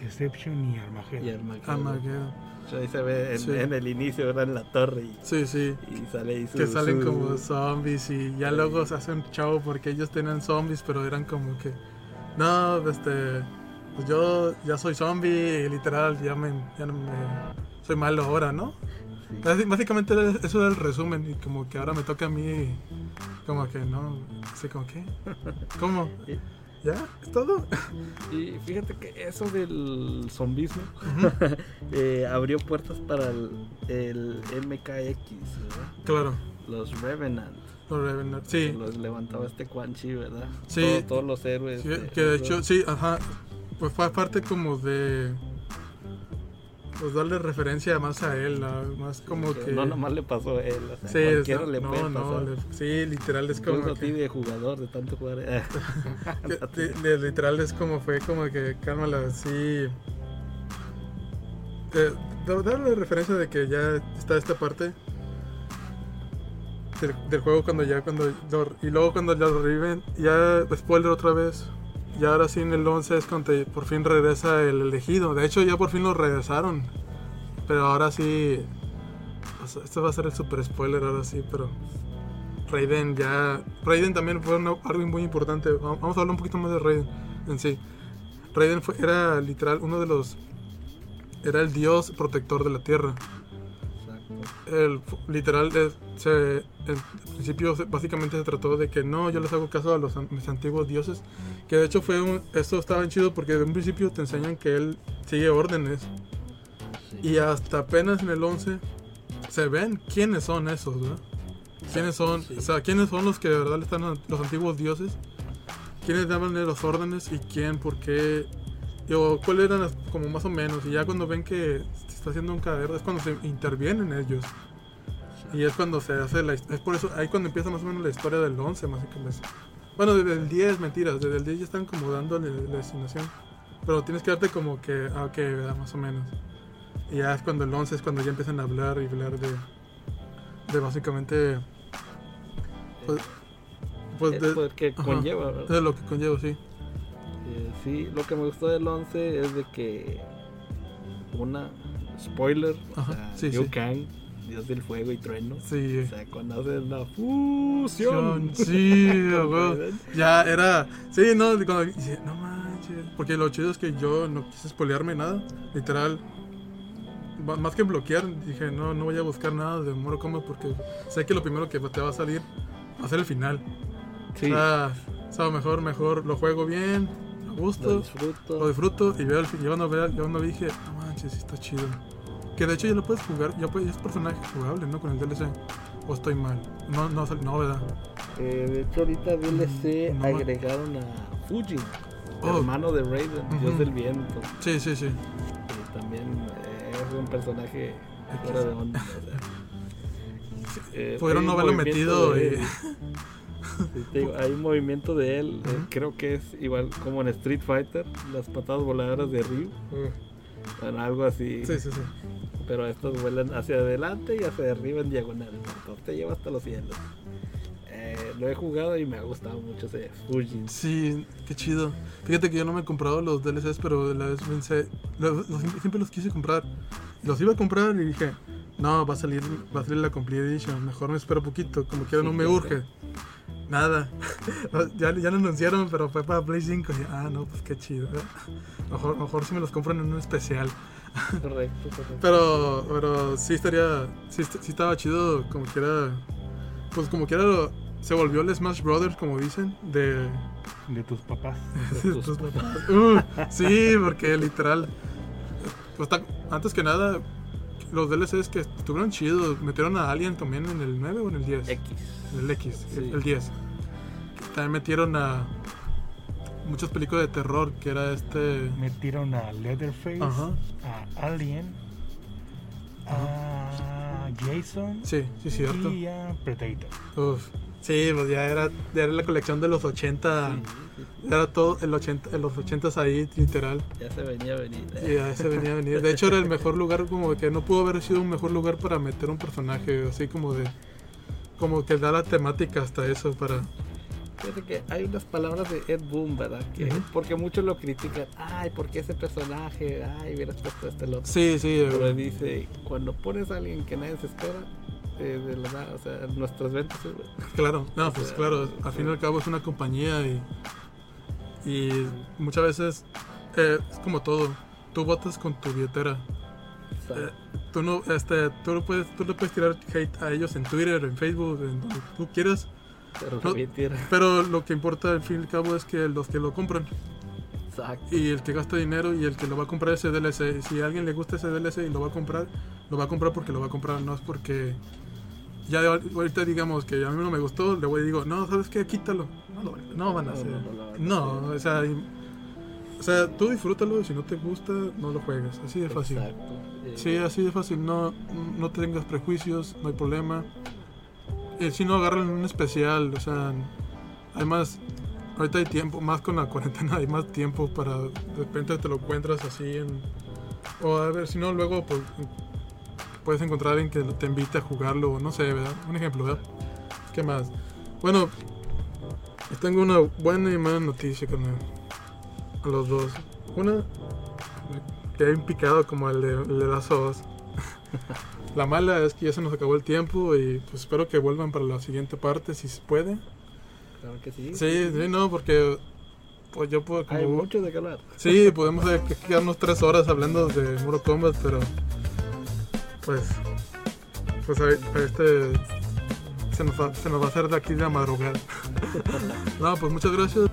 [SPEAKER 3] Deception y Armageddon.
[SPEAKER 2] y Armageddon.
[SPEAKER 1] Armageddon.
[SPEAKER 2] Ahí se ve en,
[SPEAKER 1] Sí.
[SPEAKER 2] en el inicio, ¿verdad? En la torre y,
[SPEAKER 1] Sí, sí.
[SPEAKER 2] y sale ahí su-
[SPEAKER 1] Que salen
[SPEAKER 2] su-
[SPEAKER 1] como zombies y ya luego se hacen chavo porque ellos tenían zombies, pero eran como que. No, este. Pues yo ya soy zombie y literal ya me. Ya no me soy malo ahora, ¿no?
[SPEAKER 2] Sí.
[SPEAKER 1] Básicamente eso era el resumen y como que ahora me toca a mí como que no, sé como que, ¿cómo? ¿Ya? ¿Es todo?
[SPEAKER 2] Y fíjate que eso del zombismo eh, abrió puertas para el, el MKX, ¿verdad?
[SPEAKER 1] Claro,
[SPEAKER 2] Los Revenant.
[SPEAKER 1] los Revenant, sí,
[SPEAKER 2] Los levantaba este Quan Chi, ¿verdad?
[SPEAKER 1] Sí.
[SPEAKER 2] Todo- todos los héroes.
[SPEAKER 1] sí,
[SPEAKER 2] de-
[SPEAKER 1] que de
[SPEAKER 2] de-
[SPEAKER 1] hecho, sí, ajá, pues fue parte como de, pues darle referencia más a él, ¿no? más como
[SPEAKER 2] que. No nomás le pasó a él, o sea,
[SPEAKER 1] Sí,
[SPEAKER 2] cualquiera le
[SPEAKER 1] no,
[SPEAKER 2] puede
[SPEAKER 1] no,
[SPEAKER 2] pasar.
[SPEAKER 1] le- sí, literal es como
[SPEAKER 2] Incluso a ti
[SPEAKER 1] que,
[SPEAKER 2] de jugador, de tanto jugar. eh.
[SPEAKER 1] que- li- li- literal es como fue como que cálmala, sí. Eh, da- darle referencia de que ya está esta parte del, del juego cuando ya cuando y luego cuando ya lo reviven, ya spoiler otra vez. Ya ahora sí en el 11 es cuando por fin regresa el elegido. De hecho ya por fin lo regresaron. Pero ahora sí este va a ser el super spoiler ahora sí, pero Raiden ya Raiden también fue una- algo muy importante. Va- Vamos a hablar un poquito más de Raiden en sí. Raiden fue, era literal uno de los era el dios protector de la tierra. El, literal, se, en principio básicamente se trató de que no, yo les hago caso a los mis antiguos dioses. Que de hecho fue un, esto estaba chido porque de un principio te enseñan que él sigue órdenes.
[SPEAKER 2] Sí.
[SPEAKER 1] Y hasta apenas en el 11 se ven quiénes son esos, ¿verdad? ¿Quiénes son?
[SPEAKER 2] Sí.
[SPEAKER 1] O sea, ¿quiénes son los que de verdad están los antiguos dioses? ¿Quiénes daban las órdenes y quién, por qué? O cuáles eran las- como más o menos. Y ya cuando ven que está haciendo un cagadero es cuando se intervienen ellos. Y es cuando se hace la Es por eso, ahí cuando empieza más o menos la historia del 11, más o menos. Bueno, desde el 10, mentiras. Desde el 10 ya están como dándole la destinación. Pero tienes que darte como que, ah, ok, ¿verdad? más o menos. Y ya es cuando el 11 es cuando ya empiezan a hablar y hablar de, de básicamente, pues, pues de,
[SPEAKER 2] poder que
[SPEAKER 1] ajá.
[SPEAKER 2] conlleva, ¿verdad?
[SPEAKER 1] de lo que conlleva, sí.
[SPEAKER 2] Eh, sí, lo que me gustó del 11 es de que una spoiler,
[SPEAKER 1] Ajá,
[SPEAKER 2] o sea,
[SPEAKER 1] sí,
[SPEAKER 2] Liu
[SPEAKER 1] sí.
[SPEAKER 2] Kang, dios del fuego y trueno.
[SPEAKER 1] Sí.
[SPEAKER 2] O sea, cuando hacen la fusión.
[SPEAKER 1] Sí. Ya era. Sí, no, cuando dice, no manches. Porque lo chido es que yo no quise spoilearme nada. Literal. Más que bloquear, dije, no, no voy a buscar nada de Mortal Kombat porque sé que lo primero que te va a salir va a ser el final.
[SPEAKER 2] Sí,
[SPEAKER 1] O sea, o sea, mejor, mejor lo juego bien, a
[SPEAKER 2] lo
[SPEAKER 1] gusto,
[SPEAKER 2] disfruto.
[SPEAKER 1] lo disfruto y veo el. Yo cuando, veo, yo cuando dije, manches, sí está chido. Que de hecho ya lo puedes jugar, ya puedes, es personaje jugable, ¿no? Con el DLC. O estoy mal. No, no, no, ¿verdad?
[SPEAKER 2] Eh, de hecho, ahorita DLC
[SPEAKER 1] Mm, no.
[SPEAKER 2] agregaron a Fujin,
[SPEAKER 1] Oh.
[SPEAKER 2] hermano de Raiden, dios del viento.
[SPEAKER 1] Sí, sí, sí.
[SPEAKER 2] Y también eh, es un personaje fuera de onda. Eh,
[SPEAKER 1] Pudieron no haberlo metido
[SPEAKER 2] de
[SPEAKER 1] y-.
[SPEAKER 2] Sí, digo, hay un movimiento de él, eh, creo que es igual como en Street Fighter, las patadas voladoras de Ryu, bueno, algo así,
[SPEAKER 1] Sí, sí, sí.
[SPEAKER 2] pero estos vuelan hacia adelante y hacia arriba en diagonal, entonces te lleva hasta los cielos. Eh, lo he jugado y me ha gustado mucho ese Fujin.
[SPEAKER 1] Sí, qué chido. Fíjate que yo no me he comprado los DLCs, pero la vez pensé, los- los- siempre los quise comprar. Los iba a comprar y dije, no, va a salir, va a salir la Complete Edition, mejor me espero poquito, como quiera
[SPEAKER 2] Sí,
[SPEAKER 1] no me urge. Nada. ya, ya lo anunciaron, pero fue para Play 5. Y, ah, no, pues qué chido. Mejor, mejor si me los compran en un especial.
[SPEAKER 2] Correcto, correcto.
[SPEAKER 1] Pero, pero sí estaría, sí, sí estaba chido, como quiera, pues como quiera lo- se volvió el Smash Brothers, como dicen, de,
[SPEAKER 3] De tus papás.
[SPEAKER 2] De
[SPEAKER 1] tus
[SPEAKER 2] tus
[SPEAKER 1] papás. Uh, sí, porque literal. pues, antes que nada, los DLCs que estuvieron chidos. Metieron a Alien también en el 9 o en el 10.
[SPEAKER 2] X.
[SPEAKER 1] El X,
[SPEAKER 2] Sí.
[SPEAKER 1] el 10. También metieron a muchas películas de terror, que era este.
[SPEAKER 3] Metieron a Leatherface,
[SPEAKER 1] Ajá.
[SPEAKER 3] a Alien, a Jason
[SPEAKER 1] Sí, sí, cierto.
[SPEAKER 3] y a Predator.
[SPEAKER 1] Uf. Sí, pues ya era, ya era la colección de los 80.
[SPEAKER 2] Sí, sí, sí.
[SPEAKER 1] Era todo el 80, en los 80 ahí, literal.
[SPEAKER 2] Ya se venía a venir.
[SPEAKER 1] Y a ese venía a venir. De hecho, era el mejor lugar, como que no pudo haber sido un mejor lugar para meter un personaje, así como de. Como que da la temática hasta eso para.
[SPEAKER 2] Fíjate que hay unas palabras de Ed Boon, ¿verdad? Que. Porque muchos lo critican. Ay, ¿por qué ese personaje? Ay, hubieras puesto este el otro.
[SPEAKER 1] Sí, sí,
[SPEAKER 2] Pero
[SPEAKER 1] eh,
[SPEAKER 2] dice, cuando pones a alguien que nadie se espera, eh, de la nada, o sea, nuestras ventas,
[SPEAKER 1] claro. No, pues
[SPEAKER 2] sea,
[SPEAKER 1] claro, al fin y al cabo es una compañía y. Y muchas veces eh, es como todo. Tú votas con tu billetera.
[SPEAKER 2] O sea,
[SPEAKER 1] Eh, tú no, este, tú no puedes, tú le puedes tirar hate a ellos en Twitter, en Facebook, en donde tú quieras.
[SPEAKER 2] pero
[SPEAKER 1] no- Pero lo que importa al fin y al cabo es que los que lo compran
[SPEAKER 2] Exacto.
[SPEAKER 1] y el que gasta dinero y el que lo va a comprar ese DLC. Si a alguien le gusta ese DLC y lo va a comprar, lo va a comprar porque lo va a comprar, no es porque ya ahorita digamos que a mí no me gustó, le voy y digo, no, ¿sabes qué? Quítalo. No, no van a
[SPEAKER 2] No,
[SPEAKER 1] hacer.
[SPEAKER 2] no, no
[SPEAKER 1] No, o sea, o sea, tú disfrútalo y si no te gusta, no lo juegues. Así de fácil.
[SPEAKER 2] Exacto. Eh,
[SPEAKER 1] Sí, así de fácil, no, no tengas prejuicios, no hay problema. Y si no, agarran un especial, o sea, además, ahorita hay tiempo, más con la cuarentena, hay más tiempo para, de repente te lo encuentras así en... O a ver, si no, luego pues, puedes encontrar a alguien que te invite a jugarlo, no sé, ¿verdad? Un ejemplo, ¿verdad? ¿Qué más? Bueno, tengo una buena y mala noticia con a los dos. Una, que hay un picado como el de, el de las Us. La mala es que ya se nos acabó el tiempo y pues espero que vuelvan para la siguiente parte si se puede.
[SPEAKER 2] Claro que sí.
[SPEAKER 1] Sí, sí, no, porque pues yo puedo como...
[SPEAKER 2] Hay mucho de qué hablar.
[SPEAKER 1] Sí, podemos eh, que- quedarnos tres horas hablando de Mortal Kombat, pero pues pues a, a este se nos, va, se nos va a hacer de aquí de la madrugada. no, pues muchas gracias.